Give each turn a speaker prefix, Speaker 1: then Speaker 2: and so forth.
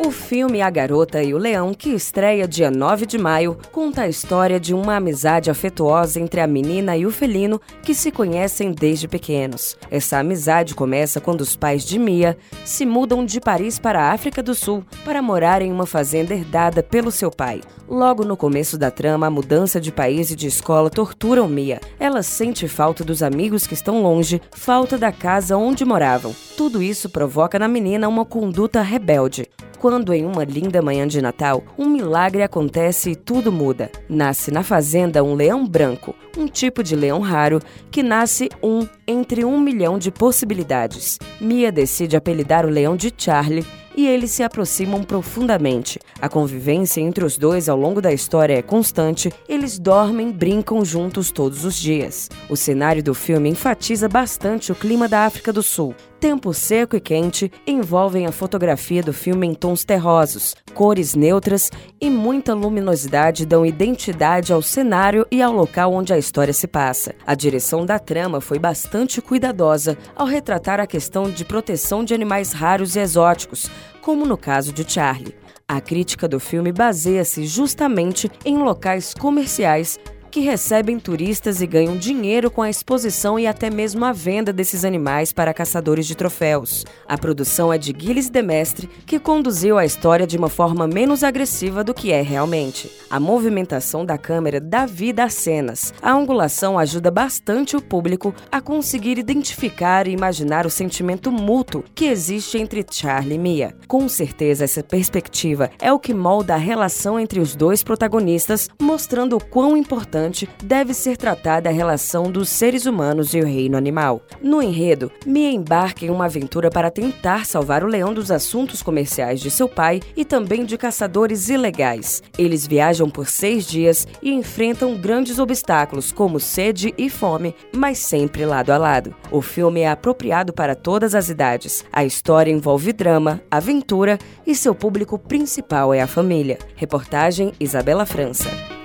Speaker 1: O filme A Garota e o Leão, que estreia dia 9 de maio, conta a história de uma amizade afetuosa entre a menina e o felino que se conhecem desde pequenos. Essa amizade começa quando os pais de Mia se mudam de Paris para a África do Sul para morar em uma fazenda herdada pelo seu pai. Logo no começo da trama, a mudança de país e de escola torturam Mia. Ela sente falta dos amigos que estão longe, falta da casa onde moravam. Tudo isso provoca na menina uma conduta rebelde quando em uma linda manhã de Natal, um milagre acontece e tudo muda. Nasce na fazenda um leão branco, um tipo de leão raro que nasce um entre um milhão de possibilidades. Mia decide apelidar o leão de Charlie e eles se aproximam profundamente. A convivência entre os dois ao longo da história é constante, eles dormem, brincam juntos todos os dias. O cenário do filme enfatiza bastante o clima da África do Sul. Tempo seco e quente envolvem a fotografia do filme em tons terrosos, cores neutras e muita luminosidade dão identidade ao cenário e ao local onde a história se passa. A direção da trama foi bastante cuidadosa ao retratar a questão de proteção de animais raros e exóticos, como no caso de Charlie. A crítica do filme baseia-se justamente em locais comerciais que recebem turistas e ganham dinheiro com a exposição e até mesmo a venda desses animais para caçadores de troféus. A produção é de Gilles Demestre, que conduziu a história de uma forma menos agressiva do que é realmente. A movimentação da câmera dá vida às cenas. A angulação ajuda bastante o público a conseguir identificar e imaginar o sentimento mútuo que existe entre Charlie e Mia. Com certeza, essa perspectiva é o que molda a relação entre os dois protagonistas, mostrando o quão importante importante deve ser tratada a relação dos seres humanos e o reino animal. No enredo, Mia embarca em uma aventura para tentar salvar o leão dos assuntos comerciais de seu pai e também de caçadores ilegais. Eles viajam por seis dias e enfrentam grandes obstáculos como sede e fome, mas sempre lado a lado. O filme é apropriado para todas as idades. A história envolve drama, aventura e seu público principal é a família. Reportagem Isabela França.